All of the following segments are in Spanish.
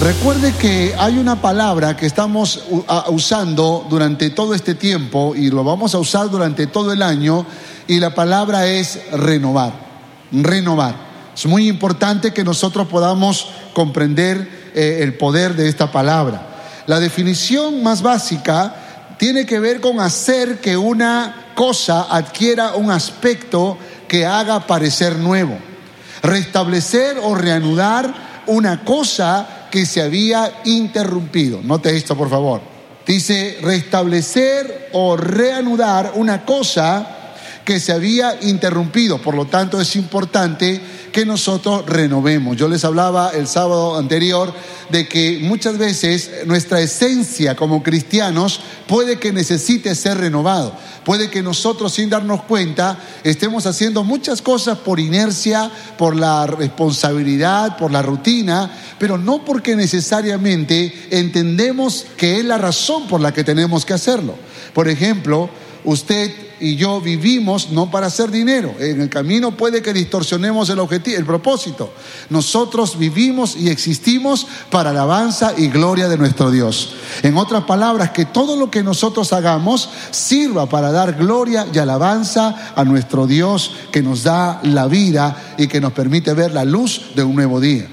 Recuerde que hay una palabra que estamos usando durante todo este tiempo y lo vamos a usar durante todo el año y la palabra es renovar, renovar. Es muy importante que nosotros podamos comprender eh, el poder de esta palabra. La definición más básica tiene que ver con hacer que una cosa adquiera un aspecto que haga parecer nuevo. Restablecer o reanudar una cosa que se había interrumpido. Note esto, por favor. Dice restablecer o reanudar una cosa que se había interrumpido. Por lo tanto, es importante que nosotros renovemos. Yo les hablaba el sábado anterior de que muchas veces nuestra esencia como cristianos puede que necesite ser renovado. Puede que nosotros sin darnos cuenta estemos haciendo muchas cosas por inercia, por la responsabilidad, por la rutina, pero no porque necesariamente entendemos que es la razón por la que tenemos que hacerlo. Por ejemplo, usted y yo vivimos no para hacer dinero. En el camino puede que distorsionemos el objetivo, el propósito. Nosotros vivimos y existimos para alabanza y gloria de nuestro Dios. En otras palabras, que todo lo que nosotros hagamos sirva para dar gloria y alabanza a nuestro Dios que nos da la vida y que nos permite ver la luz de un nuevo día.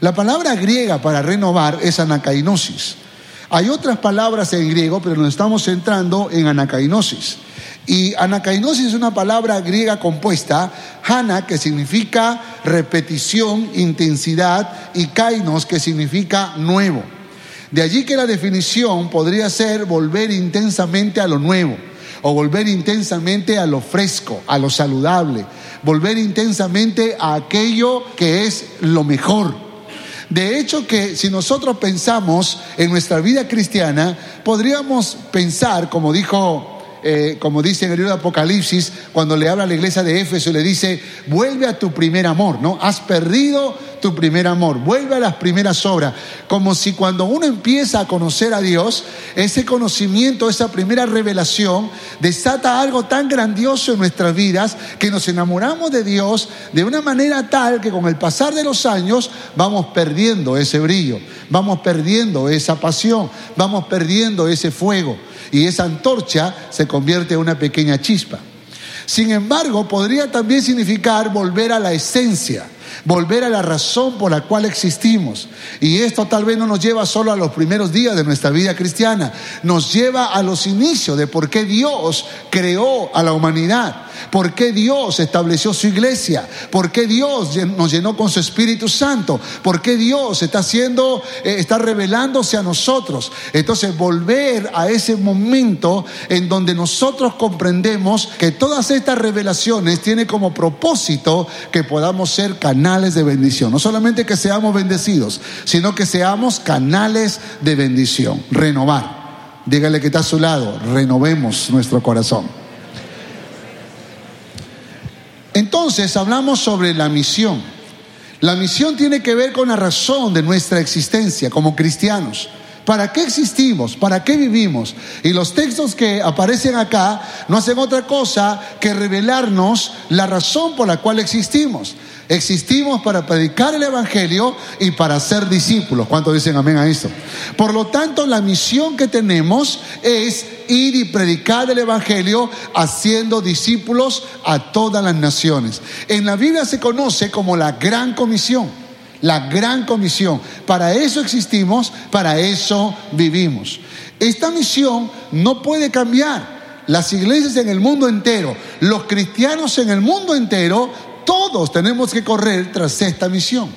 La palabra griega para renovar es anacainosis. Hay otras palabras en griego, pero nos estamos centrando en anacainosis. Y anacainosis es una palabra griega compuesta, hana, que significa repetición, intensidad, y kainos, que significa nuevo. De allí que la definición podría ser volver intensamente a lo nuevo, o volver intensamente a lo fresco, a lo saludable, volver intensamente a aquello que es lo mejor. De hecho que si nosotros pensamos en nuestra vida cristiana, podríamos pensar, como dijo eh, como dice en el libro de Apocalipsis, cuando le habla a la iglesia de Éfeso le dice, vuelve a tu primer amor, ¿no? Has perdido tu primer amor, vuelve a las primeras obras. Como si cuando uno empieza a conocer a Dios, ese conocimiento, esa primera revelación, desata algo tan grandioso en nuestras vidas que nos enamoramos de Dios de una manera tal que con el pasar de los años vamos perdiendo ese brillo, vamos perdiendo esa pasión, vamos perdiendo ese fuego y esa antorcha se convierte en una pequeña chispa. Sin embargo, podría también significar volver a la esencia, volver a la razón por la cual existimos. Y esto tal vez no nos lleva solo a los primeros días de nuestra vida cristiana, nos lleva a los inicios de por qué Dios creó a la humanidad, por qué Dios estableció su iglesia, por qué Dios nos llenó con su Espíritu Santo, por qué Dios está haciendo, eh, está revelándose a nosotros. Entonces, volver a ese momento en donde nosotros comprendemos que todas estas revelaciones tienen como propósito que podamos ser canales de bendición. No solamente que seamos bendecidos, sino que seamos canales de bendición. Renovar. Dígale que está a su lado, renovemos nuestro corazón. Entonces hablamos sobre la misión. La misión tiene que ver con la razón de nuestra existencia como cristianos. ¿Para qué existimos? ¿Para qué vivimos? Y los textos que aparecen acá no hacen otra cosa que revelarnos la razón por la cual existimos. Existimos para predicar el Evangelio y para ser discípulos. ¿Cuántos dicen amén a esto? Por lo tanto, la misión que tenemos es ir y predicar el Evangelio haciendo discípulos a todas las naciones. En la Biblia se conoce como la gran comisión. La gran comisión. Para eso existimos, para eso vivimos. Esta misión no puede cambiar. Las iglesias en el mundo entero, los cristianos en el mundo entero todos tenemos que correr tras esta misión.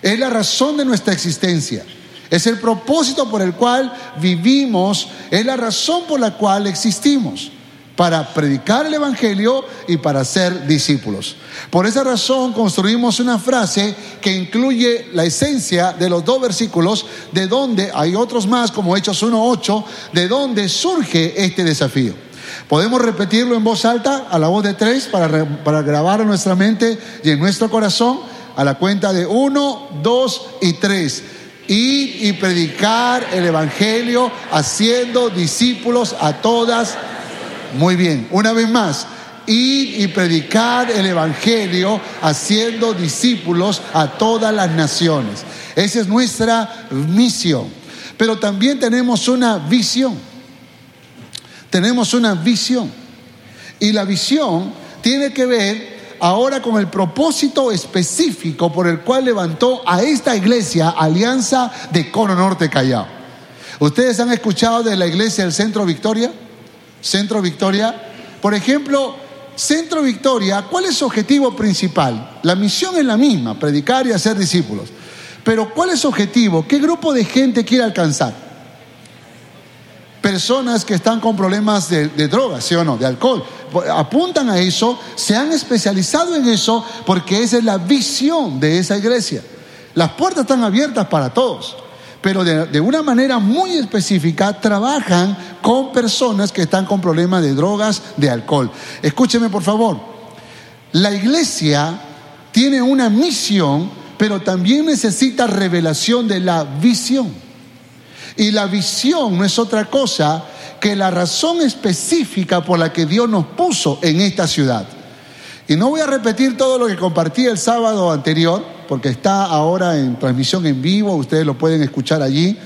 Es la razón de nuestra existencia. Es el propósito por el cual vivimos. Es la razón por la cual existimos. Para predicar el Evangelio y para ser discípulos. Por esa razón construimos una frase que incluye la esencia de los dos versículos, de donde hay otros más, como Hechos 1.8, de donde surge este desafío. Podemos repetirlo en voz alta, a la voz de tres, para, para grabar en nuestra mente y en nuestro corazón, a la cuenta de uno, dos y tres. Ir y predicar el Evangelio haciendo discípulos a todas. Muy bien, una vez más. Ir y predicar el Evangelio haciendo discípulos a todas las naciones. Esa es nuestra misión. Pero también tenemos una visión. Tenemos una visión. Y la visión tiene que ver ahora con el propósito específico por el cual levantó a esta iglesia Alianza de Cono Norte Callao. ¿Ustedes han escuchado de la iglesia del Centro Victoria? Centro Victoria. Por ejemplo, Centro Victoria, ¿cuál es su objetivo principal? La misión es la misma, predicar y hacer discípulos. Pero ¿cuál es su objetivo? ¿Qué grupo de gente quiere alcanzar? personas que están con problemas de, drogas, ¿sí o no? De alcohol. Apuntan a eso, se han especializado en eso porque esa es la visión de esa iglesia. Las puertas están abiertas para todos, pero de, de una manera muy específica trabajan con personas que están con problemas de drogas, de alcohol. Escúcheme por favor, la iglesia tiene una misión, pero también necesita revelación de la visión. Y la visión no es otra cosa que la razón específica por la que Dios nos puso en esta ciudad. Y no voy a repetir todo lo que compartí el sábado anterior, porque está ahora en transmisión en vivo, ustedes lo pueden escuchar allí.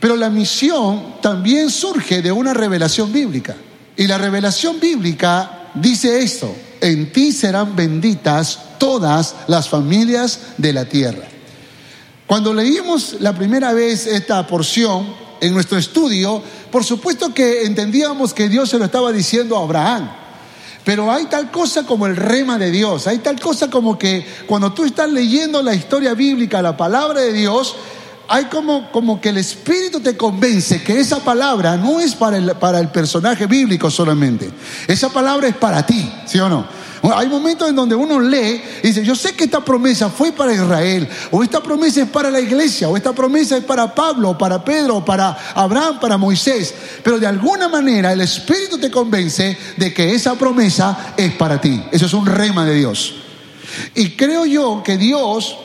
Pero la misión también surge de una revelación bíblica. Y la revelación bíblica dice esto, en ti serán benditas todas las familias de la tierra. Cuando leímos la primera vez esta porción en nuestro estudio, por supuesto que entendíamos que Dios se lo estaba diciendo a Abraham. Pero hay tal cosa como el rema de Dios, hay tal cosa como que cuando tú estás leyendo la historia bíblica, la palabra de Dios, hay como, como que el Espíritu te convence que esa palabra no es para el, para el personaje bíblico solamente, esa palabra es para ti, ¿sí o no? Hay momentos en donde uno lee y dice, yo sé que esta promesa fue para Israel, o esta promesa es para la iglesia, o esta promesa es para Pablo, para Pedro, para Abraham, para Moisés, pero de alguna manera el Espíritu te convence de que esa promesa es para ti. Eso es un rema de Dios. Y creo yo que Dios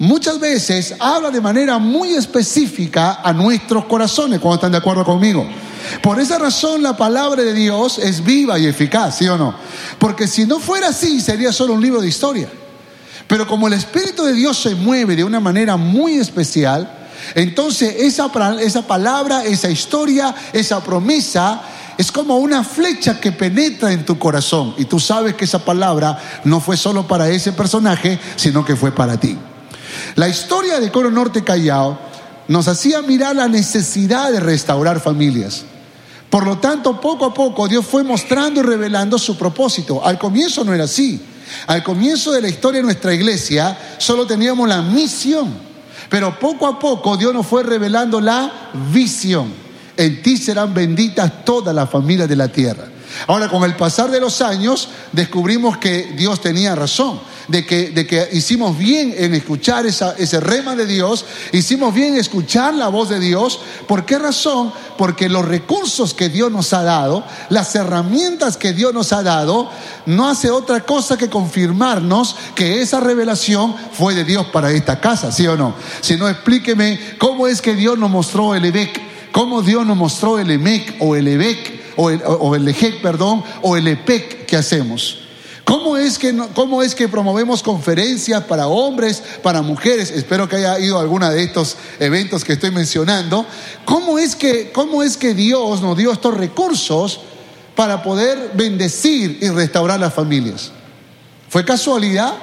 muchas veces habla de manera muy específica a nuestros corazones, cuando están de acuerdo conmigo. Por esa razón la palabra de Dios es viva y eficaz, ¿sí o no? Porque si no fuera así, sería solo un libro de historia. Pero como el Espíritu de Dios se mueve de una manera muy especial, entonces esa, esa palabra, esa historia, esa promesa es como una flecha que penetra en tu corazón y tú sabes que esa palabra no fue solo para ese personaje, sino que fue para ti. La historia de Coro Norte Callao nos hacía mirar la necesidad de restaurar familias. Por lo tanto, poco a poco Dios fue mostrando y revelando su propósito. Al comienzo no era así. Al comienzo de la historia de nuestra iglesia solo teníamos la misión. Pero poco a poco Dios nos fue revelando la visión. En ti serán benditas todas las familias de la tierra. Ahora, con el pasar de los años, descubrimos que Dios tenía razón, de que, de que hicimos bien en escuchar esa, ese rema de Dios, hicimos bien en escuchar la voz de Dios. ¿Por qué razón? Porque los recursos que Dios nos ha dado, las herramientas que Dios nos ha dado, no hace otra cosa que confirmarnos que esa revelación fue de Dios para esta casa, ¿sí o no? Si no, explíqueme cómo es que Dios nos mostró el EBEC, cómo Dios nos mostró el EMEC o el EBEC o el, o el perdón, o el EPEC que hacemos. ¿Cómo es, que, ¿Cómo es que promovemos conferencias para hombres, para mujeres? Espero que haya ido a alguna de estos eventos que estoy mencionando. ¿Cómo es, que, ¿Cómo es que Dios nos dio estos recursos para poder bendecir y restaurar las familias? ¿Fue casualidad?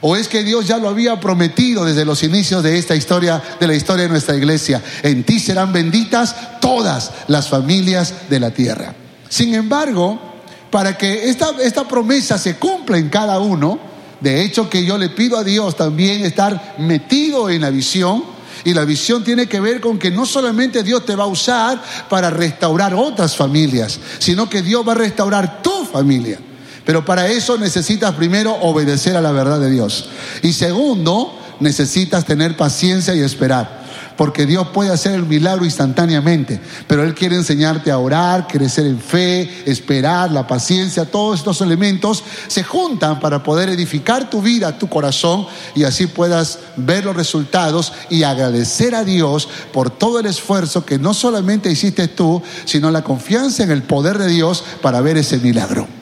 ¿O es que Dios ya lo había prometido desde los inicios de esta historia, de la historia de nuestra iglesia? En ti serán benditas todas las familias de la tierra. Sin embargo, para que esta, esta promesa se cumpla en cada uno, de hecho que yo le pido a Dios también estar metido en la visión, y la visión tiene que ver con que no solamente Dios te va a usar para restaurar otras familias, sino que Dios va a restaurar tu familia. Pero para eso necesitas primero obedecer a la verdad de Dios. Y segundo, necesitas tener paciencia y esperar porque Dios puede hacer el milagro instantáneamente, pero Él quiere enseñarte a orar, crecer en fe, esperar, la paciencia, todos estos elementos se juntan para poder edificar tu vida, tu corazón, y así puedas ver los resultados y agradecer a Dios por todo el esfuerzo que no solamente hiciste tú, sino la confianza en el poder de Dios para ver ese milagro.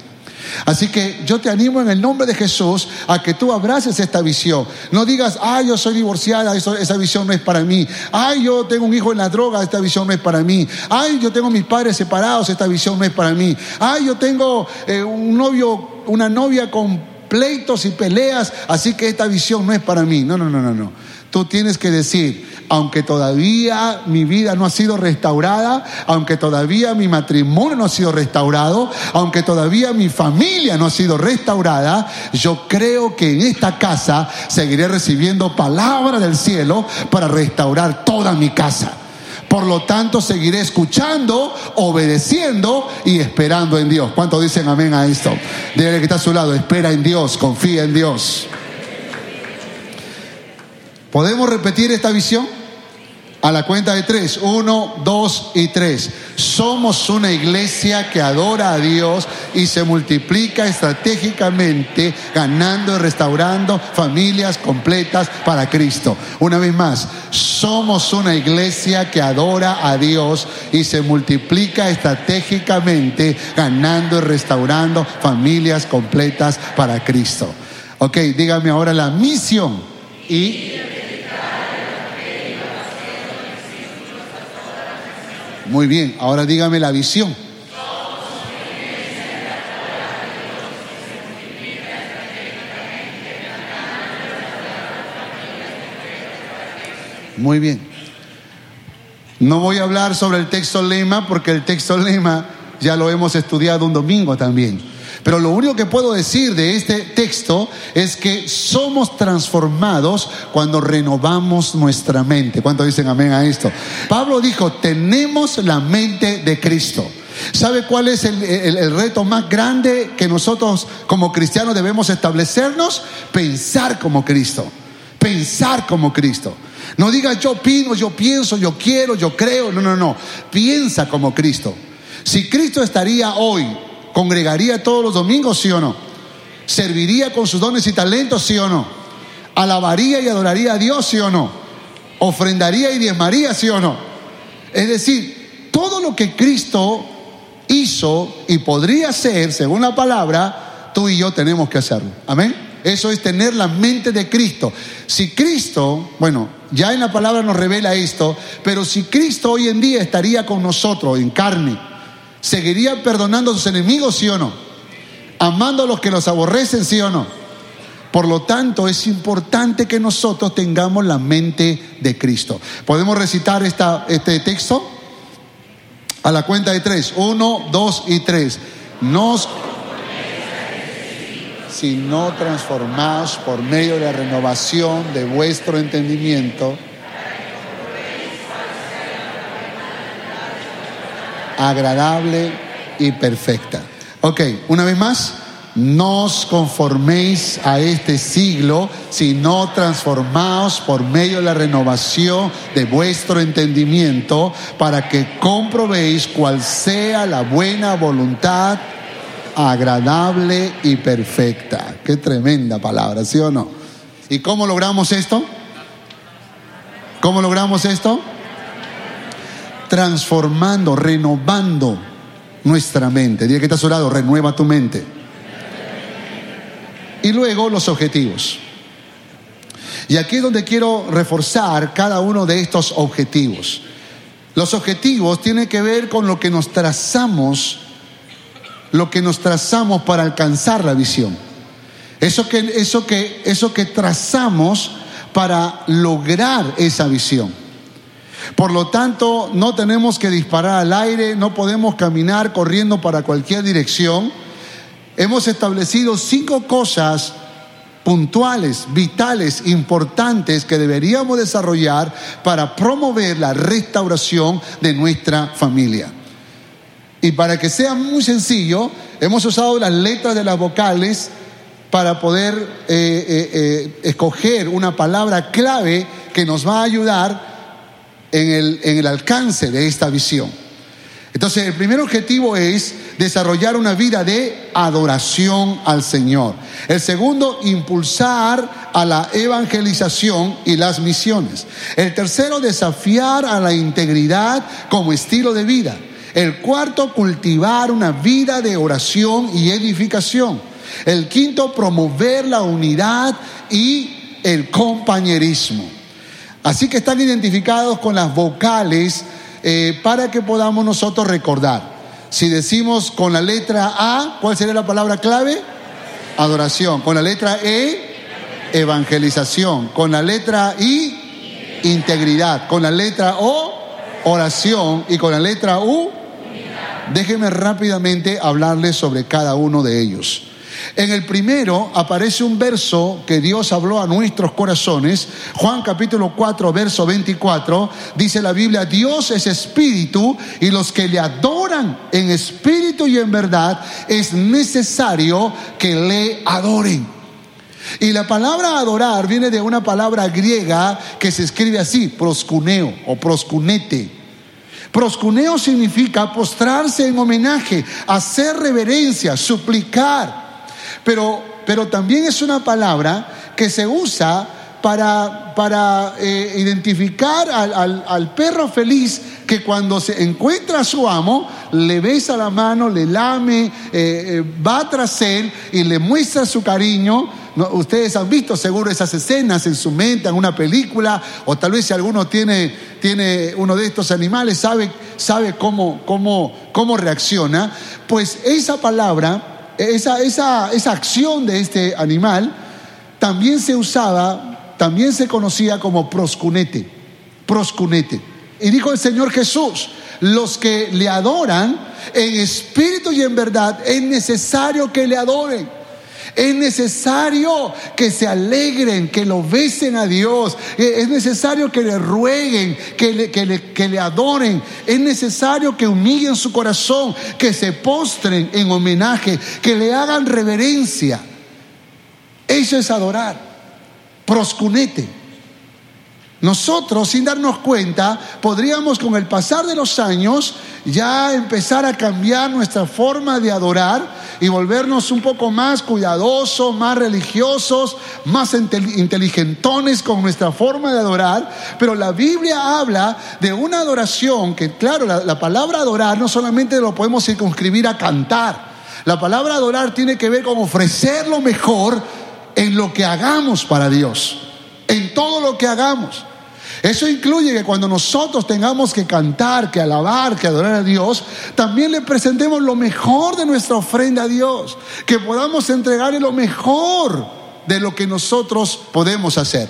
Así que yo te animo en el nombre de Jesús a que tú abraces esta visión. No digas, ay, yo soy divorciada, esa visión no es para mí. Ay, yo tengo un hijo en la droga, esta visión no es para mí. Ay, yo tengo mis padres separados, esta visión no es para mí. Ay, yo tengo eh, un novio, una novia con pleitos y peleas, así que esta visión no es para mí. No, no, no, no, no. Tú tienes que decir, aunque todavía mi vida no ha sido restaurada, aunque todavía mi matrimonio no ha sido restaurado, aunque todavía mi familia no ha sido restaurada, yo creo que en esta casa seguiré recibiendo palabra del cielo para restaurar toda mi casa. Por lo tanto, seguiré escuchando, obedeciendo y esperando en Dios. ¿Cuántos dicen amén a esto? Dile que está a su lado, espera en Dios, confía en Dios. ¿Podemos repetir esta visión? A la cuenta de tres. Uno, dos y tres. Somos una iglesia que adora a Dios y se multiplica estratégicamente, ganando y restaurando familias completas para Cristo. Una vez más, somos una iglesia que adora a Dios y se multiplica estratégicamente, ganando y restaurando familias completas para Cristo. Ok, dígame ahora la misión y Muy bien, ahora dígame la visión. Muy bien. No voy a hablar sobre el texto lema porque el texto lema ya lo hemos estudiado un domingo también. Pero lo único que puedo decir de este texto es que somos transformados cuando renovamos nuestra mente. ¿Cuánto dicen amén a esto? Pablo dijo, tenemos la mente de Cristo. ¿Sabe cuál es el, reto más grande que nosotros como cristianos debemos establecernos? Pensar como Cristo. Pensar como Cristo. No diga yo opino, yo pienso, yo quiero, yo creo. No, no, no. Piensa como Cristo. Si Cristo estaría hoy ¿Congregaría todos los domingos, sí o no? ¿Serviría con sus dones y talentos, sí o no? ¿Alabaría y adoraría a Dios, sí o no? ¿Ofrendaría y diezmaría, sí o no? Es decir, todo lo que Cristo hizo y podría hacer, según la palabra, tú y yo tenemos que hacerlo. Amén. Eso es tener la mente de Cristo. Si Cristo, bueno, ya en la palabra nos revela esto, pero si Cristo hoy en día estaría con nosotros en carne, ¿Seguiría perdonando a sus enemigos, sí o no? Amando a los que los aborrecen, sí o no? Por lo tanto, es importante que nosotros tengamos la mente de Cristo. ¿Podemos recitar este texto? A la cuenta de tres. Uno, dos y tres. Nos si no transformados por medio de la renovación de vuestro entendimiento agradable y perfecta. Ok, una vez más, no os conforméis a este siglo, sino transformaos por medio de la renovación de vuestro entendimiento, para que comprobéis cuál sea la buena voluntad, agradable y perfecta. Qué tremenda palabra, ¿sí o no? ¿Y cómo logramos esto? ¿Cómo logramos esto? Transformando, renovando nuestra mente. Dile que estás orado, renueva tu mente. Y luego los objetivos. Y aquí es donde quiero reforzar cada uno de estos objetivos. Los objetivos tienen que ver con lo que nos trazamos, lo que nos trazamos para alcanzar la visión. Eso que, eso que, eso que trazamos para lograr esa visión. Por lo tanto, no tenemos que disparar al aire, no podemos caminar corriendo para cualquier dirección. Hemos establecido cinco cosas puntuales, vitales, importantes que deberíamos desarrollar para promover la restauración de nuestra familia. Y para que sea muy sencillo, hemos usado las letras de las vocales para poder eh, eh, eh, escoger una palabra clave que nos va a ayudar en el, en el alcance de esta visión. Entonces, el primer objetivo es desarrollar una vida de adoración al Señor. El segundo, impulsar a la evangelización y las misiones. El tercero, desafiar a la integridad como estilo de vida. El cuarto, cultivar una vida de oración y edificación. El quinto, promover la unidad y el compañerismo. Así que están identificados con las vocales eh, para que podamos nosotros recordar. Si decimos con la letra A, ¿cuál sería la palabra clave? Adoración. Con la letra E, evangelización. Con la letra I, integridad. Con la letra O, oración. Y con la letra U, déjenme rápidamente hablarles sobre cada uno de ellos. En el primero aparece un verso que Dios habló a nuestros corazones. Juan capítulo 4, verso 24, dice la Biblia, Dios es espíritu y los que le adoran en espíritu y en verdad es necesario que le adoren. Y la palabra adorar viene de una palabra griega que se escribe así, proscuneo o proscunete. Proscuneo significa postrarse en homenaje, hacer reverencia, suplicar. Pero, pero también es una palabra que se usa para, para eh, identificar al, al, perro feliz que cuando se encuentra a su amo, le besa la mano, le lame, eh, eh, va tras él y le muestra su cariño. ustedes han visto seguro esas escenas en su mente, en una película, o tal vez si alguno tiene, tiene uno de estos animales, sabe, sabe cómo, cómo, cómo reacciona. Pues esa palabra esa, esa, esa acción de este animal también se usaba, también se conocía como proscunete, proscunete. Y dijo el Señor Jesús, los que le adoran en espíritu y en verdad, es necesario que le adoren. Es necesario que se alegren, que lo besen a Dios. Eh, es necesario que le rueguen, que le, adoren. Es necesario que humillen su corazón, que se postren en homenaje, que le hagan reverencia. Eso es adorar. Proscunete. Nosotros, sin darnos cuenta, podríamos con el pasar de los años ya empezar a cambiar nuestra forma de adorar y volvernos un poco más cuidadosos, más religiosos, más inteligentones con nuestra forma de adorar. Pero la Biblia habla de una adoración que, claro, la, la palabra adorar no solamente lo podemos circunscribir a cantar. La palabra adorar tiene que ver con ofrecer lo mejor en lo que hagamos para Dios, en todo lo que hagamos. Eso incluye que cuando nosotros tengamos que cantar, que alabar, que adorar a Dios, también le presentemos lo mejor de nuestra ofrenda a Dios, que podamos entregarle lo mejor de lo que nosotros podemos hacer.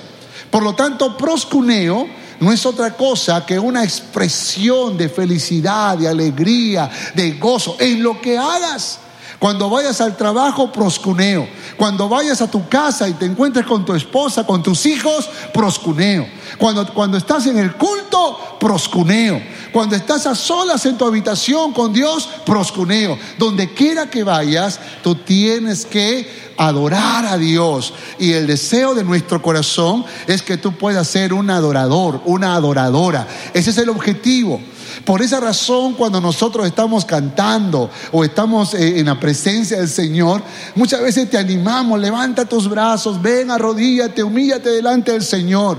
Por lo tanto, proscuneo no es otra cosa que una expresión de felicidad, de alegría, de gozo en lo que hagas. Cuando vayas al trabajo, proscuneo. Cuando vayas a tu casa y te encuentres con tu esposa, con tus hijos, proscuneo. Cuando, cuando estás en el culto, proscuneo. Cuando estás a solas en tu habitación con Dios, proscuneo. Donde quiera que vayas, tú tienes que adorar a Dios. Y el deseo de nuestro corazón es que tú puedas ser un adorador, una adoradora. Ese es el objetivo. Por esa razón, cuando nosotros estamos cantando o estamos eh, en la presencia del Señor, muchas veces te animamos, levanta tus brazos, ven, arrodíllate, humíllate delante del Señor.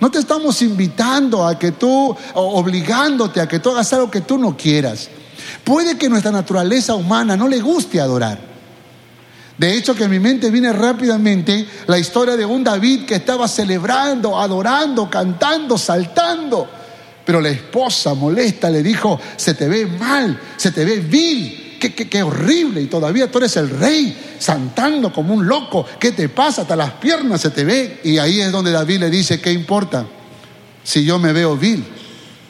No te estamos invitando a que tú, obligándote a que tú hagas algo que tú no quieras. Puede que nuestra naturaleza humana no le guste adorar. De hecho, que en mi mente viene rápidamente la historia de un David que estaba celebrando, adorando, cantando, saltando. Pero la esposa molesta le dijo, se te ve mal, se te ve vil, qué, horrible. Y todavía tú eres el rey, santando como un loco. ¿Qué te pasa? Hasta las piernas se te ve. Y ahí es donde David le dice, ¿qué importa? Si yo me veo vil,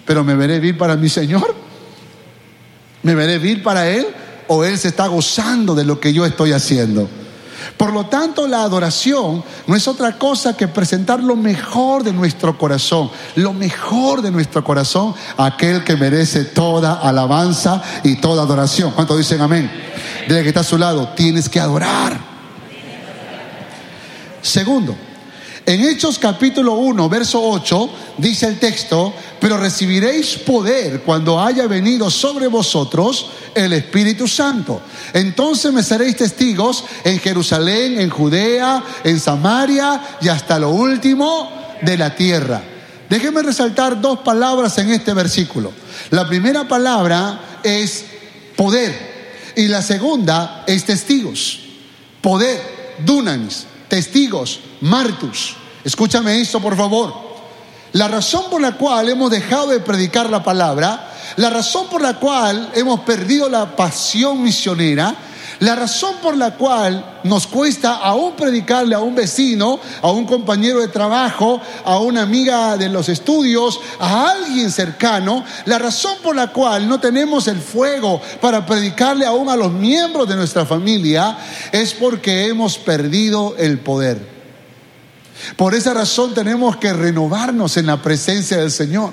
pero me veré vil para mi Señor. ¿Me veré vil para Él? ¿O Él se está gozando de lo que yo estoy haciendo? Por lo tanto, la adoración no es otra cosa que presentar lo mejor de nuestro corazón, lo mejor de nuestro corazón aquel que merece toda alabanza y toda adoración. ¿Cuántos dicen amén? Dile que está a su lado, tienes que adorar. Segundo, en Hechos capítulo 1, verso 8, dice el texto, pero recibiréis poder cuando haya venido sobre vosotros el Espíritu Santo. Entonces me seréis testigos en Jerusalén, en Judea, en Samaria y hasta lo último de la tierra. Déjenme resaltar dos palabras en este versículo. La primera palabra es poder y la segunda es testigos. Poder, dunamis, testigos, martus. Escúchame esto, por favor. La razón por la cual hemos dejado de predicar la palabra, la razón por la cual hemos perdido la pasión misionera, la razón por la cual nos cuesta aún predicarle a un vecino, a un compañero de trabajo, a una amiga de los estudios, a alguien cercano, la razón por la cual no tenemos el fuego para predicarle aún a los miembros de nuestra familia es porque hemos perdido el poder. Por esa razón tenemos que renovarnos en la presencia del Señor.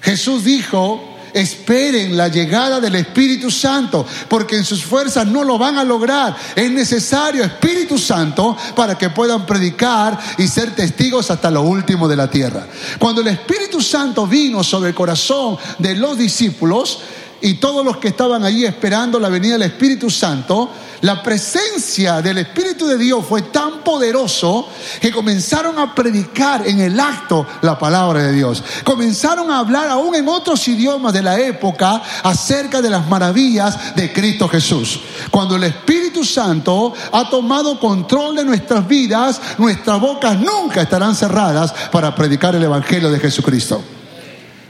Jesús dijo, esperen la llegada del Espíritu Santo, porque en sus fuerzas no lo van a lograr. Es necesario Espíritu Santo para que puedan predicar y ser testigos hasta lo último de la tierra. Cuando el Espíritu Santo vino sobre el corazón de los discípulos, y todos los que estaban allí esperando la venida del Espíritu Santo, la presencia del Espíritu de Dios fue tan poderoso que comenzaron a predicar en el acto la palabra de Dios. Comenzaron a hablar aún en otros idiomas de la época acerca de las maravillas de Cristo Jesús. Cuando el Espíritu Santo ha tomado control de nuestras vidas, nuestras bocas nunca estarán cerradas para predicar el Evangelio de Jesucristo.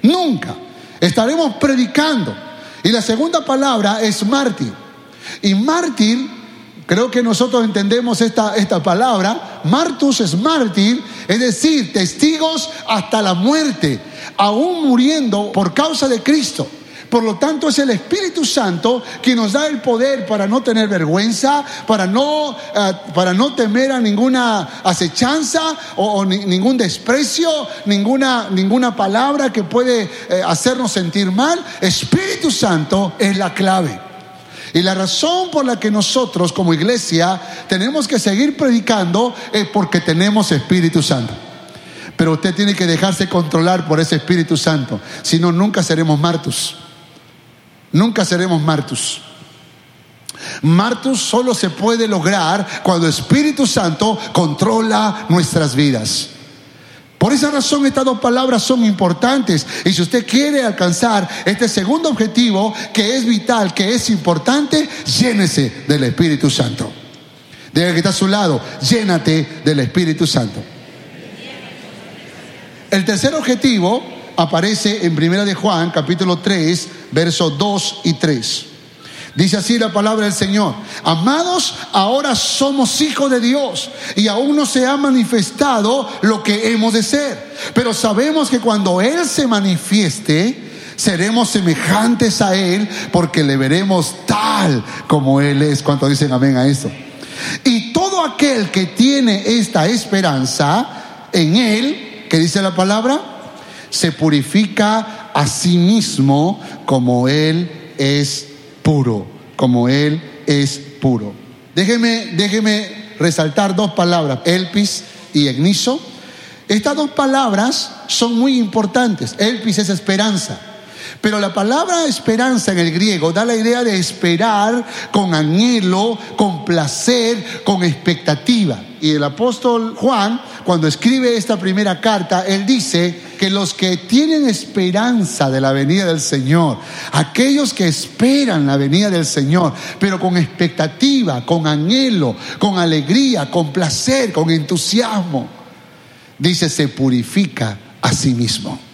Nunca. Estaremos predicando. Y la segunda palabra es mártir. Y mártir, creo que nosotros entendemos esta, esta palabra, martus es mártir, es decir, testigos hasta la muerte, aún muriendo por causa de Cristo. Por lo tanto, es el Espíritu Santo que nos da el poder para no tener vergüenza, para no, eh, para no temer a ninguna acechanza o, ningún desprecio, ninguna, ninguna palabra que puede eh, hacernos sentir mal. Espíritu Santo es la clave. Y la razón por la que nosotros como iglesia tenemos que seguir predicando es porque tenemos Espíritu Santo. Pero usted tiene que dejarse controlar por ese Espíritu Santo. Si no, nunca seremos martus. Nunca seremos martus. Martus solo se puede lograr cuando Espíritu Santo controla nuestras vidas. Por esa razón estas dos palabras son importantes. Y si usted quiere alcanzar este segundo objetivo, que es vital, que es importante, llénese del Espíritu Santo. Diga que está a su lado, llénate del Espíritu Santo. El tercer objetivo aparece en Primera de Juan, capítulo 3, versos 2 y 3. Dice así la palabra del Señor. Amados, ahora somos hijos de Dios y aún no se ha manifestado lo que hemos de ser. Pero sabemos que cuando Él se manifieste, seremos semejantes a Él porque le veremos tal como Él es. ¿Cuánto dicen amén a eso? Y todo aquel que tiene esta esperanza en Él, que dice la palabra, se purifica a sí mismo como Él es puro, como Él es puro. Déjeme, déjeme resaltar dos palabras, elpis y egniso. Estas dos palabras son muy importantes. Elpis es esperanza. Pero la palabra esperanza en el griego da la idea de esperar con anhelo, con placer, con expectativa. Y el apóstol Juan, cuando escribe esta primera carta, él dice que los que tienen esperanza de la venida del Señor, aquellos que esperan la venida del Señor, pero con expectativa, con anhelo, con alegría, con placer, con entusiasmo, dice, se purifica a sí mismo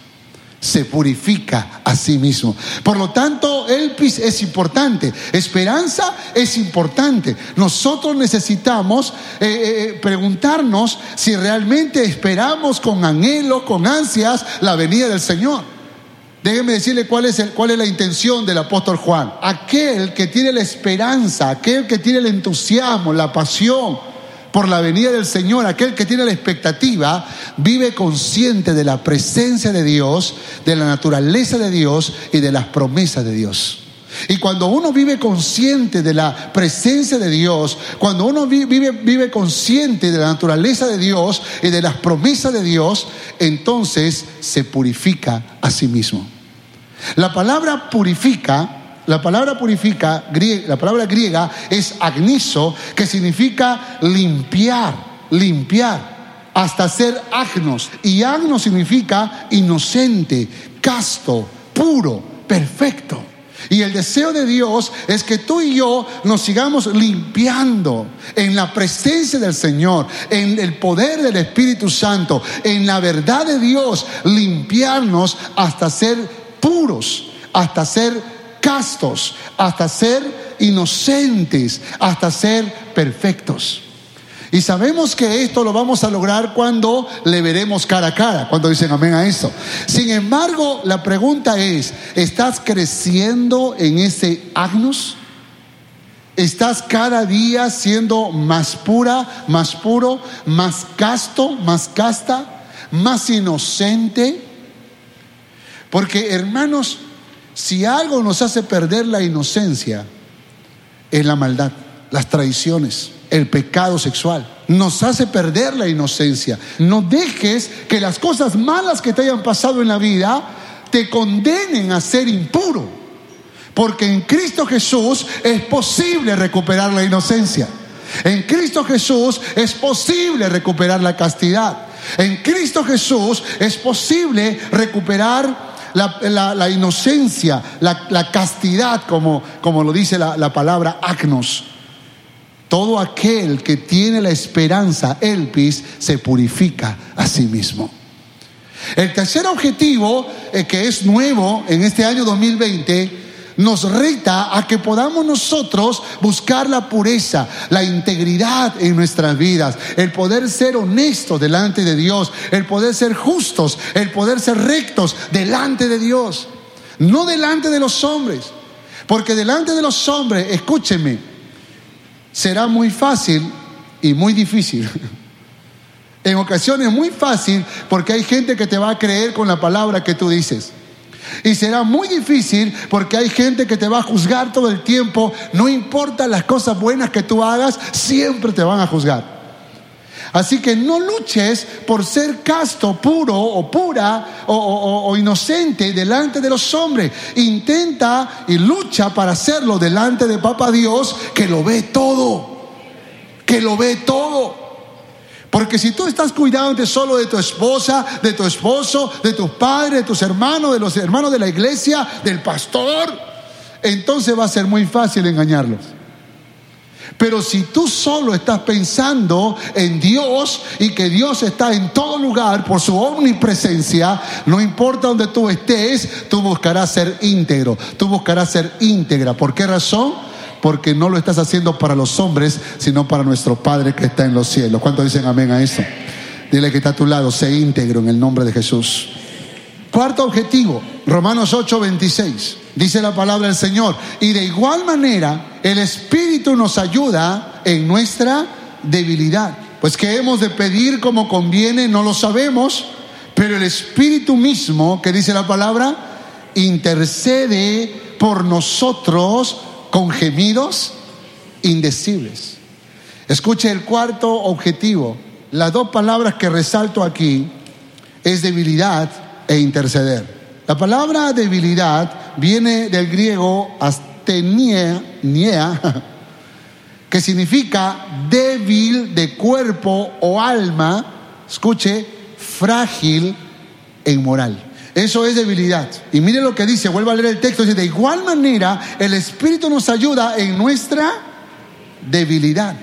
se purifica a sí mismo. Por lo tanto, Elpis es importante, esperanza es importante. Nosotros necesitamos eh, eh, preguntarnos si realmente esperamos con anhelo, con ansias, la venida del Señor. Déjenme decirle cuál es, cuál es la intención del apóstol Juan. Aquel que tiene la esperanza, aquel que tiene el entusiasmo, la pasión, por la venida del Señor, aquel que tiene la expectativa, vive consciente de la presencia de Dios, de la naturaleza de Dios y de las promesas de Dios. Y cuando uno vive consciente de la presencia de Dios, cuando uno vive, vive consciente de la naturaleza de Dios y de las promesas de Dios, entonces se purifica a sí mismo. La palabra purifica, la palabra purifica, la palabra griega es agniso, que significa limpiar, limpiar, hasta ser agnos. Y agnos significa inocente, casto, puro, perfecto. Y el deseo de Dios es que tú y yo nos sigamos limpiando en la presencia del Señor, en el poder del Espíritu Santo, en la verdad de Dios, limpiarnos hasta ser puros, hasta ser castos, hasta ser inocentes, hasta ser perfectos. Y sabemos que esto lo vamos a lograr cuando le veremos cara a cara, cuando dicen amén a eso. Sin embargo, la pregunta es, ¿estás creciendo en ese agnus? ¿Estás cada día siendo más pura, más puro, más casto, más casta, más inocente? Porque hermanos, si algo nos hace perder la inocencia, es la maldad, las traiciones el pecado sexual. Nos hace perder la inocencia. No dejes que las cosas malas que te hayan pasado en la vida te condenen a ser impuro. Porque en Cristo Jesús es posible recuperar la inocencia. En Cristo Jesús es posible recuperar la castidad. En Cristo Jesús es posible recuperar la, inocencia, la, castidad, como, como lo dice la, la palabra agnos. Todo aquel que tiene la esperanza, elpis, se purifica a sí mismo. El tercer objetivo, eh, que es nuevo en este año 2020, nos reta a que podamos nosotros buscar la pureza, la integridad en nuestras vidas, el poder ser honestos delante de Dios, el poder ser justos, el poder ser rectos delante de Dios, no delante de los hombres. Porque delante de los hombres, escúcheme, será muy fácil y muy difícil. En ocasiones muy fácil porque hay gente que te va a creer con la palabra que tú dices. Y será muy difícil porque hay gente que te va a juzgar todo el tiempo. No importa las cosas buenas que tú hagas, siempre te van a juzgar. Así que no luches por ser casto, puro o pura o, inocente delante de los hombres. Intenta y lucha para hacerlo delante de Papa Dios que lo ve todo. Que lo ve todo. Porque si tú estás cuidándote solo de tu esposa, de tu esposo, de tus padres, de tus hermanos, de los hermanos de la iglesia, del pastor, entonces va a ser muy fácil engañarlos. Pero si tú solo estás pensando en Dios y que Dios está en todo lugar por su omnipresencia, no importa donde tú estés, tú buscarás ser íntegro, tú buscarás ser íntegra. ¿Por qué razón? Porque no lo estás haciendo para los hombres, sino para nuestro Padre que está en los cielos. ¿Cuántos dicen amén a eso? Dile que está a tu lado, sé íntegro en el nombre de Jesús. Cuarto objetivo, Romanos 8, 26. Dice la palabra del Señor. Y de igual manera, el Espíritu nos ayuda en nuestra debilidad. Pues que hemos de pedir como conviene, no lo sabemos, pero el Espíritu mismo, que dice la palabra, intercede por nosotros con gemidos indecibles. Escuche el cuarto objetivo. Las dos palabras que resalto aquí es debilidad e interceder. La palabra debilidad viene del griego astenia, que significa débil de cuerpo o alma, escuche, frágil e inmoral. Eso es debilidad. Y mire lo que dice, vuelvo a leer el texto, dice, de igual manera el Espíritu nos ayuda en nuestra debilidad.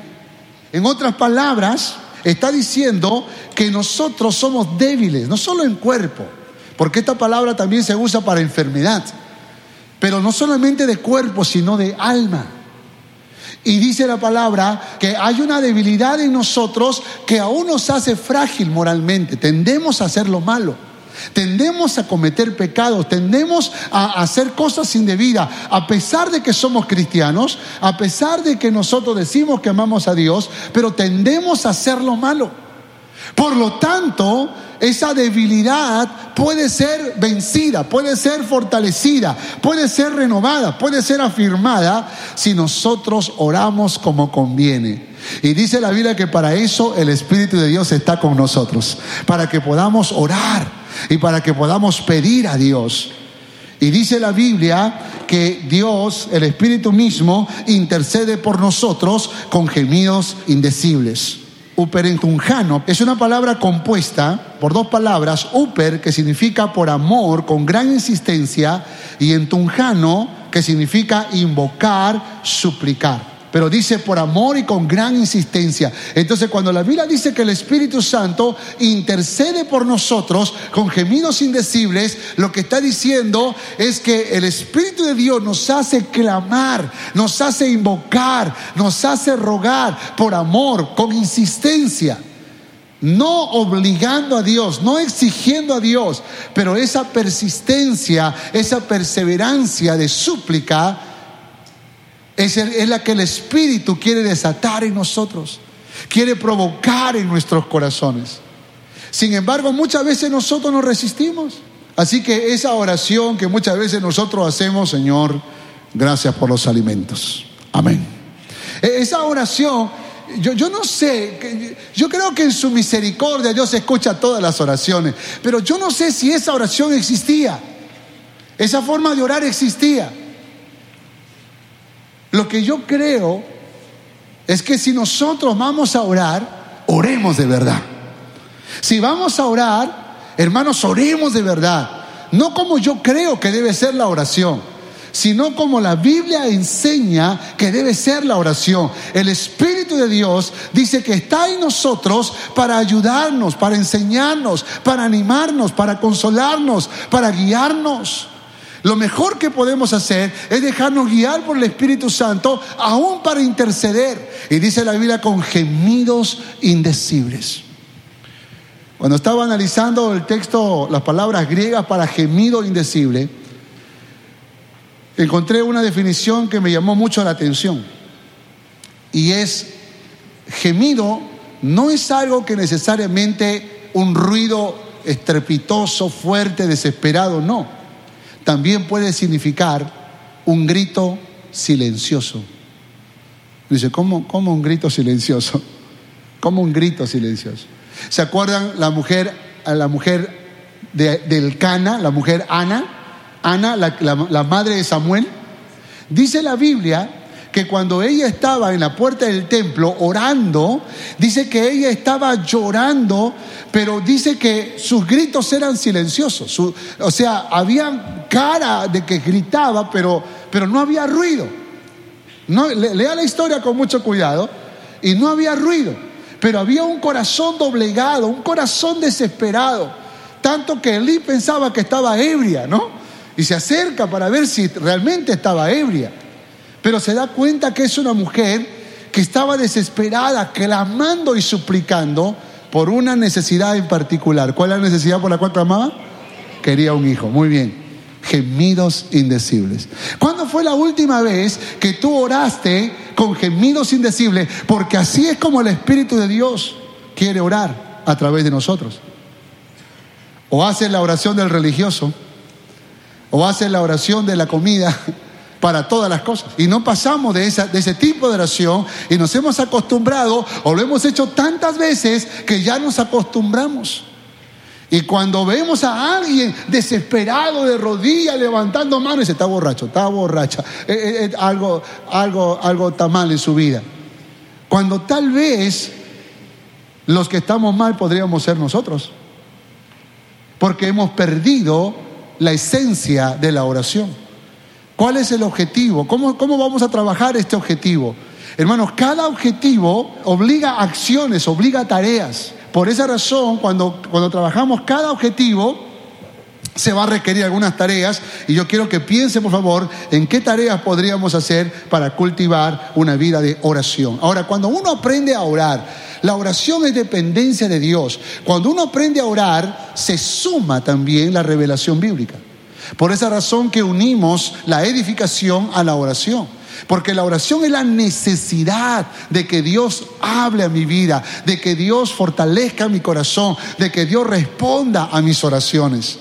En otras palabras, está diciendo que nosotros somos débiles, no solo en cuerpo, porque esta palabra también se usa para enfermedad, pero no solamente de cuerpo, sino de alma. Y dice la palabra que hay una debilidad en nosotros que aún nos hace frágil moralmente. Tendemos a hacer lo malo. Tendemos a cometer pecados, tendemos a hacer cosas indebidas, a pesar de que somos cristianos, a pesar de que nosotros decimos que amamos a Dios, pero tendemos a hacer lo malo. Por lo tanto, esa debilidad puede ser vencida, puede ser fortalecida, puede ser renovada, puede ser afirmada si nosotros oramos como conviene. Y dice la Biblia que para eso el Espíritu de Dios está con nosotros, para que podamos orar y para que podamos pedir a Dios. Y dice la Biblia que Dios, el Espíritu mismo, intercede por nosotros con gemidos indecibles. Uperentunjano es una palabra compuesta por dos palabras, uper, que significa por amor, con gran insistencia, y entunjano, que significa invocar, suplicar pero dice por amor y con gran insistencia. Entonces cuando la Biblia dice que el Espíritu Santo intercede por nosotros con gemidos indecibles, lo que está diciendo es que el Espíritu de Dios nos hace clamar, nos hace invocar, nos hace rogar por amor, con insistencia. No obligando a Dios, no exigiendo a Dios, pero esa persistencia, esa perseverancia de súplica, es, la que el Espíritu quiere desatar en nosotros, quiere provocar en nuestros corazones. Sin embargo, muchas veces nosotros nos resistimos. Así que esa oración que muchas veces nosotros hacemos, Señor, gracias por los alimentos. Amén. E, esa oración, yo, yo, no sé, yo creo que en su misericordia Dios escucha todas las oraciones, pero yo no sé si esa oración existía, esa forma de orar existía. Que yo creo es que si nosotros vamos a orar, oremos de verdad. Si vamos a orar, hermanos, oremos de verdad. No como yo creo que debe ser la oración, sino como la Biblia enseña que debe ser la oración. El Espíritu de Dios dice que está en nosotros para ayudarnos, para enseñarnos, para animarnos, para consolarnos, para guiarnos. Lo mejor que podemos hacer es dejarnos guiar por el Espíritu Santo, aún para interceder. Y dice la Biblia con gemidos indecibles. Cuando estaba analizando el texto, las palabras griegas para gemido indecible, encontré una definición que me llamó mucho la atención. Y es, gemido no es algo que necesariamente un ruido estrepitoso, fuerte, desesperado, no también puede significar un grito silencioso. Dice, ¿cómo, cómo un grito silencioso? ¿Cómo un grito silencioso? ¿Se acuerdan la mujer, a la mujer del Cana, la mujer Ana? Ana, la madre de Samuel. Dice la Biblia que cuando ella estaba en la puerta del templo orando, dice que ella estaba llorando, pero dice que sus gritos eran silenciosos. o sea, había cara de que gritaba, pero, pero no había ruido. No, lea la historia con mucho cuidado. Y no había ruido, pero había un corazón doblegado, un corazón desesperado. Tanto que Elí pensaba que estaba ebria, ¿no? Y se acerca para ver si realmente estaba ebria pero se da cuenta que es una mujer que estaba desesperada, clamando y suplicando por una necesidad en particular. ¿Cuál es la necesidad por la cual clamaba? Quería un hijo. Muy bien. Gemidos indecibles. ¿Cuándo fue la última vez que tú oraste con gemidos indecibles? Porque así es como el Espíritu de Dios quiere orar a través de nosotros. O hace la oración del religioso, o hace la oración de la comida, para todas las cosas. Y no pasamos de, de ese tipo de oración y nos hemos acostumbrado o lo hemos hecho tantas veces que ya nos acostumbramos. Y cuando vemos a alguien desesperado de rodillas, levantando manos, dice, está borracho, está borracha, eh, eh, eh, algo, algo, algo está mal en su vida. Cuando tal vez los que estamos mal podríamos ser nosotros, porque hemos perdido la esencia de la oración. ¿Cuál es el objetivo? ¿Cómo, ¿Cómo vamos a trabajar este objetivo? Hermanos, cada objetivo obliga acciones, obliga tareas. Por esa razón, cuando, cuando trabajamos cada objetivo, se va a requerir algunas tareas y yo quiero que piense, por favor, en qué tareas podríamos hacer para cultivar una vida de oración. Ahora, cuando uno aprende a orar, la oración es dependencia de Dios. Cuando uno aprende a orar, se suma también la revelación bíblica. Por esa razón que unimos la edificación a la oración. Porque la oración es la necesidad de que Dios hable a mi vida, de que Dios fortalezca mi corazón, de que Dios responda a mis oraciones.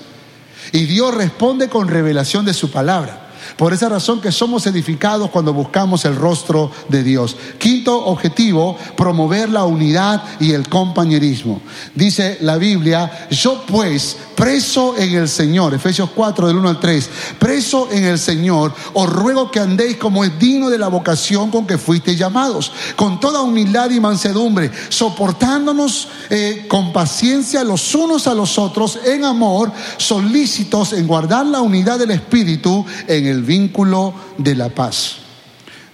Y Dios responde con revelación de su palabra. Por esa razón que somos edificados cuando buscamos el rostro de Dios. Quinto objetivo, promover la unidad y el compañerismo. Dice la Biblia, yo pues, preso en el Señor, Efesios 4 del 1 al 3, preso en el Señor, os ruego que andéis como es digno de la vocación con que fuisteis llamados, con toda humildad y mansedumbre, soportándonos eh, con paciencia los unos a los otros en amor, solícitos en guardar la unidad del Espíritu en el vínculo de la paz.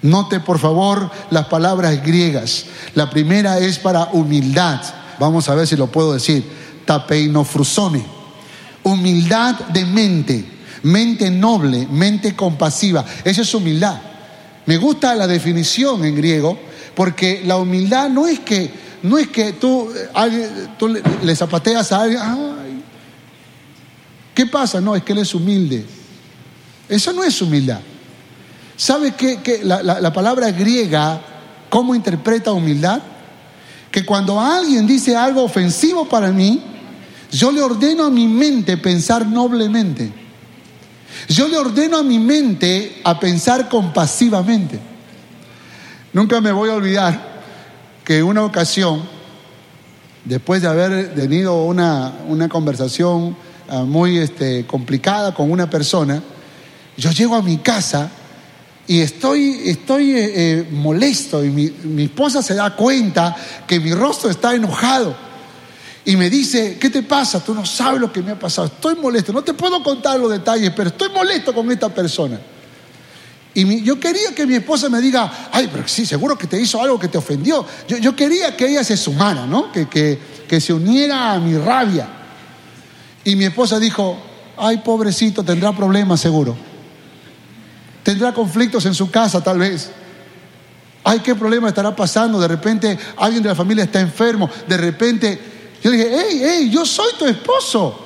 Note por favor las palabras griegas. La primera es para humildad. Vamos a ver si lo puedo decir. Tapeinofrusone. Humildad de mente. Mente noble, mente compasiva. Esa es humildad. Me gusta la definición en griego porque la humildad no es que no es que tú, tú le, zapateas a alguien, ¿qué pasa? No, es que él es humilde. Eso no es humildad. ¿Sabe qué, la, la palabra griega, cómo interpreta humildad? Que cuando alguien dice algo ofensivo para mí, yo le ordeno a mi mente pensar noblemente. Yo le ordeno a mi mente a pensar compasivamente. Nunca me voy a olvidar que una ocasión, después de haber tenido una, una conversación ah, muy este, complicada con una persona, yo llego a mi casa y estoy, estoy eh, eh, molesto y mi, mi esposa se da cuenta que mi rostro está enojado y me dice, ¿qué te pasa? Tú no sabes lo que me ha pasado. Estoy molesto. No te puedo contar los detalles, pero estoy molesto con esta persona. Y yo quería que mi esposa me diga, ay, pero sí, seguro que te hizo algo que te ofendió. Yo, yo quería que ella se sumara, ¿no? Que, que, que se uniera a mi rabia. Y mi esposa dijo, ay, pobrecito, tendrá problemas seguro. Tendrá conflictos en su casa tal vez. Ay, qué problema estará pasando. De repente alguien de la familia está enfermo. De repente yo dije, hey, hey, yo soy tu esposo.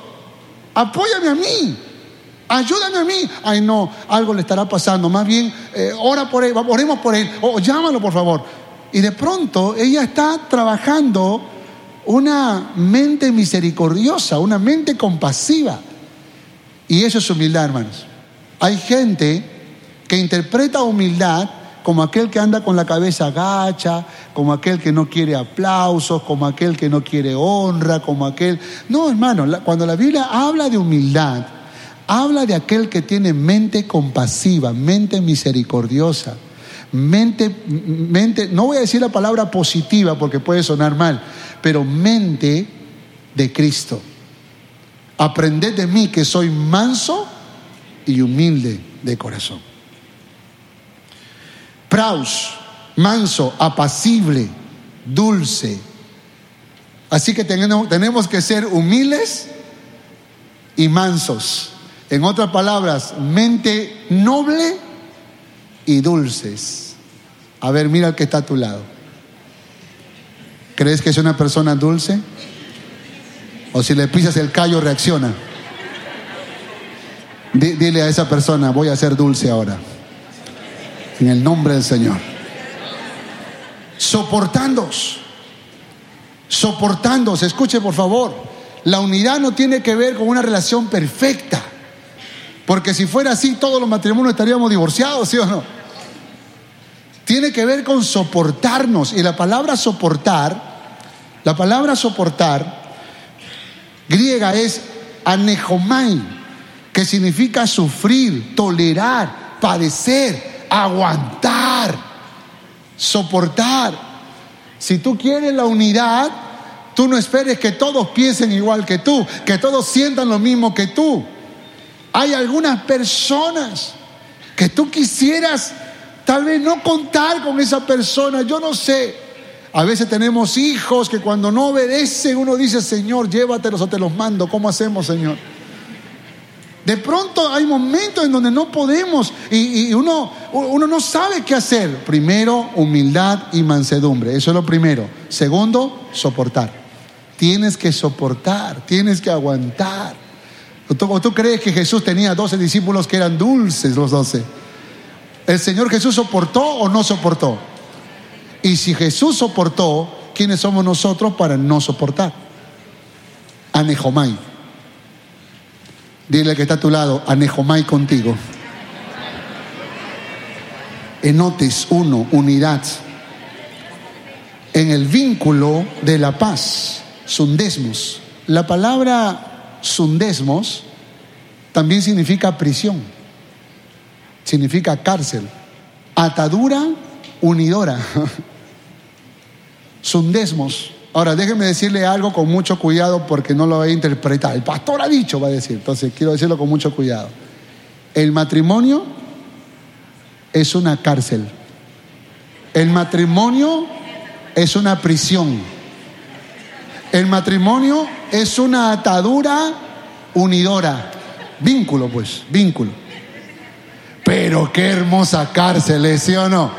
Apóyame a mí. Ayúdame a mí. Ay, no, algo le estará pasando. Más bien, eh, ora por él, oremos por él. O llámalo, por favor. Y de pronto ella está trabajando una mente misericordiosa, una mente compasiva. Y eso es humildad, hermanos. Hay gente que interpreta humildad como aquel que anda con la cabeza agacha, como aquel que no quiere aplausos, como aquel que no quiere honra, como aquel... No, hermano, cuando la Biblia habla de humildad, habla de aquel que tiene mente compasiva, mente misericordiosa, mente, mente, no voy a decir la palabra positiva porque puede sonar mal, pero mente de Cristo. Aprended de mí que soy manso y humilde de corazón. Praus, manso, apacible, dulce. Así que tenemos, que ser humildes y mansos. En otras palabras, mente noble y dulces. A ver, mira el que está a tu lado. ¿Crees que es una persona dulce? O si le pisas el callo reacciona. dile a esa persona, voy a ser dulce ahora en el nombre del Señor. Soportándos, soportándos, escuche por favor, la unidad no tiene que ver con una relación perfecta, porque si fuera así todos los matrimonios estaríamos divorciados, ¿sí o no? Tiene que ver con soportarnos. Y la palabra soportar, la palabra soportar griega es anejomai, que significa sufrir, tolerar, padecer, aguantar, soportar. Si tú quieres la unidad, tú no esperes que todos piensen igual que tú, que todos sientan lo mismo que tú. Hay algunas personas que tú quisieras tal vez no contar con esa persona, yo no sé. A veces tenemos hijos que cuando no obedecen uno dice, Señor, llévatelos o te los mando. ¿Cómo hacemos, Señor? De pronto hay momentos en donde no podemos y, uno, uno no sabe qué hacer. Primero, humildad y mansedumbre. Eso es lo primero. Segundo, soportar. Tienes que soportar, tienes que aguantar. ¿O tú, crees que Jesús tenía 12 discípulos que eran dulces los 12? ¿El Señor Jesús soportó o no soportó? Y si Jesús soportó, ¿quiénes somos nosotros para no soportar? Anejomai. Dile que está a tu lado, Anejomai contigo. Enotes, uno, unidad. En el vínculo de la paz, sundesmos. La palabra sundesmos también significa prisión, significa cárcel, atadura unidora. Sundesmos. Ahora, déjenme decirle algo con mucho cuidado porque no lo voy a interpretar. El pastor ha dicho, va a decir. Entonces, quiero decirlo con mucho cuidado. El matrimonio es una cárcel. El matrimonio es una prisión. El matrimonio es una atadura unidora. Vínculo, pues, vínculo. Pero qué hermosa cárcel. ¿sí o no?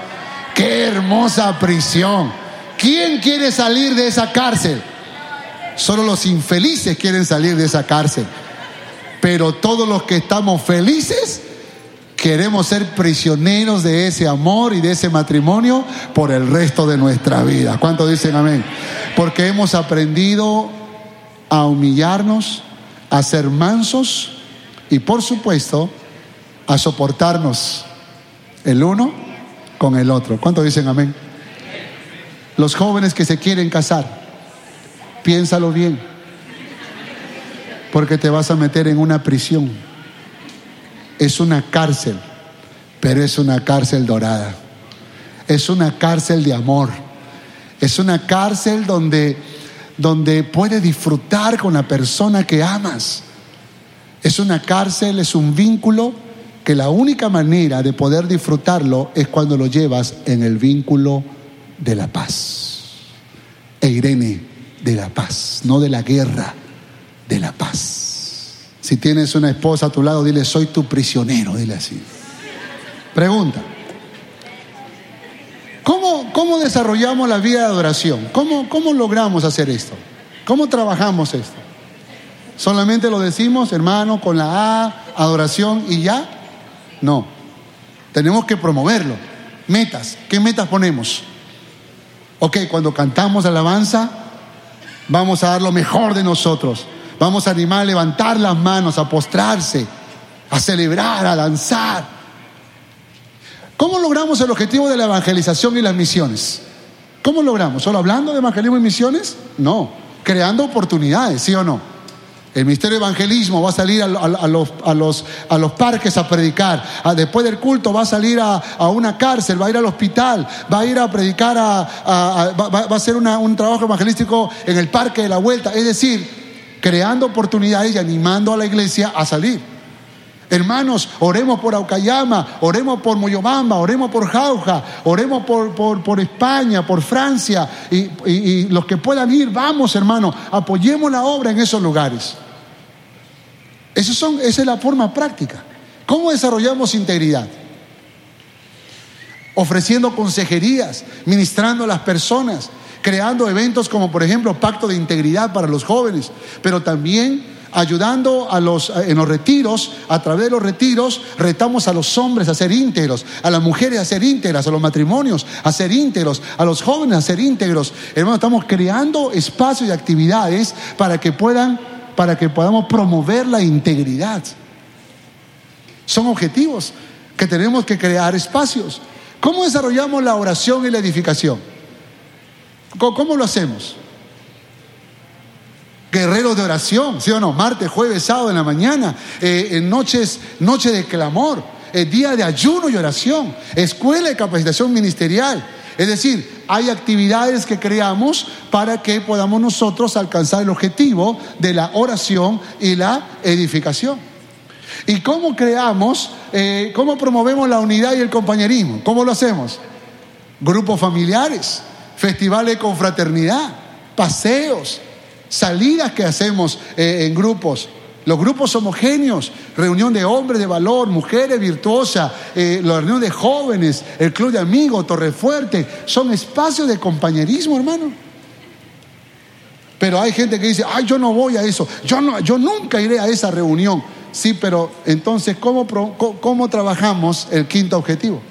Qué hermosa prisión. ¿Quién quiere salir de esa cárcel? Solo los infelices quieren salir de esa cárcel. Pero todos los que estamos felices queremos ser prisioneros de ese amor y de ese matrimonio por el resto de nuestra vida. ¿Cuántos dicen amén? Porque hemos aprendido a humillarnos, a ser mansos y por supuesto a soportarnos el uno con el otro. ¿Cuántos dicen amén? Los jóvenes que se quieren casar, piénsalo bien, porque te vas a meter en una prisión. Es una cárcel, pero es una cárcel dorada. Es una cárcel de amor. Es una cárcel donde, donde puedes disfrutar con la persona que amas. Es una cárcel, es un vínculo que la única manera de poder disfrutarlo es cuando lo llevas en el vínculo de la paz. E Irene, de la paz, no de la guerra, de la paz. Si tienes una esposa a tu lado, dile, soy tu prisionero, dile así. Pregunta. ¿Cómo, cómo desarrollamos la vida de adoración? ¿Cómo, ¿Cómo logramos hacer esto? ¿Cómo trabajamos esto? ¿Solamente lo decimos, hermano, con la A, adoración y ya? No. Tenemos que promoverlo. Metas. ¿Qué metas ponemos? Ok, cuando cantamos alabanza, vamos a dar lo mejor de nosotros. Vamos a animar a levantar las manos, a postrarse, a celebrar, a danzar. ¿Cómo logramos el objetivo de la evangelización y las misiones? ¿Cómo logramos? ¿Solo hablando de evangelismo y misiones? No, creando oportunidades, ¿sí o no? El ministerio de evangelismo va a salir a, los, a, los, a los, parques a predicar. después del culto va a salir a, una cárcel, va a ir al hospital, va a ir a predicar, va, va, a hacer un trabajo evangelístico en el parque de la vuelta. Es decir, creando oportunidades y animando a la iglesia a salir. Hermanos, oremos por Aucayama, oremos por Moyobamba, oremos por Jauja, oremos por, por, por España, por Francia y, y los que puedan ir, vamos hermanos, apoyemos la obra en esos lugares. Son, esa es la forma práctica. ¿Cómo desarrollamos integridad? Ofreciendo consejerías, ministrando a las personas, creando eventos como por ejemplo Pacto de Integridad para los jóvenes, pero también ayudando a los, en los retiros, a través de los retiros, retamos a los hombres a ser íntegros, a las mujeres a ser íntegras, a los matrimonios a ser íntegros, a los jóvenes a ser íntegros. Hermano, estamos creando espacios y actividades para que puedan, para que podamos promover la integridad. Son objetivos que tenemos que crear espacios. ¿Cómo desarrollamos la oración y la edificación? ¿Cómo lo hacemos? guerreros de oración, ¿sí o no? Martes, jueves, sábado en la mañana, eh, en noches, noche de clamor, eh, día de ayuno y oración, escuela de capacitación ministerial. Es decir, hay actividades que creamos para que podamos nosotros alcanzar el objetivo de la oración y la edificación. ¿Y cómo creamos, eh, cómo promovemos la unidad y el compañerismo? ¿Cómo lo hacemos? Grupos familiares, festivales de confraternidad, paseos, salidas que hacemos eh, en grupos. Los grupos homogéneos, reunión de hombres de valor, mujeres virtuosas, eh, la reunión de jóvenes, el club de amigos, Torrefuerte, son espacios de compañerismo, hermano. Pero hay gente que dice, ay, yo no voy a eso, yo, no, yo nunca iré a esa reunión. Sí, pero entonces, ¿cómo, cómo trabajamos el quinto objetivo?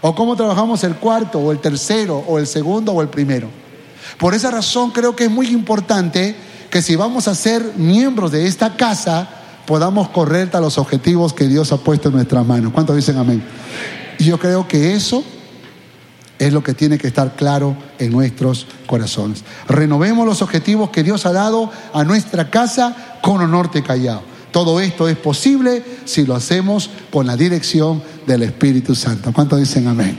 O cómo trabajamos el cuarto, o el tercero, o el segundo, o el primero. Por esa razón creo que es muy importante que si vamos a ser miembros de esta casa, podamos correr a los objetivos que Dios ha puesto en nuestras manos. ¿Cuántos dicen amén? Y yo creo que eso es lo que tiene que estar claro en nuestros corazones. Renovemos los objetivos que Dios ha dado a nuestra casa con Norte Callao. Todo esto es posible si lo hacemos con la dirección del Espíritu Santo. ¿Cuántos dicen amén?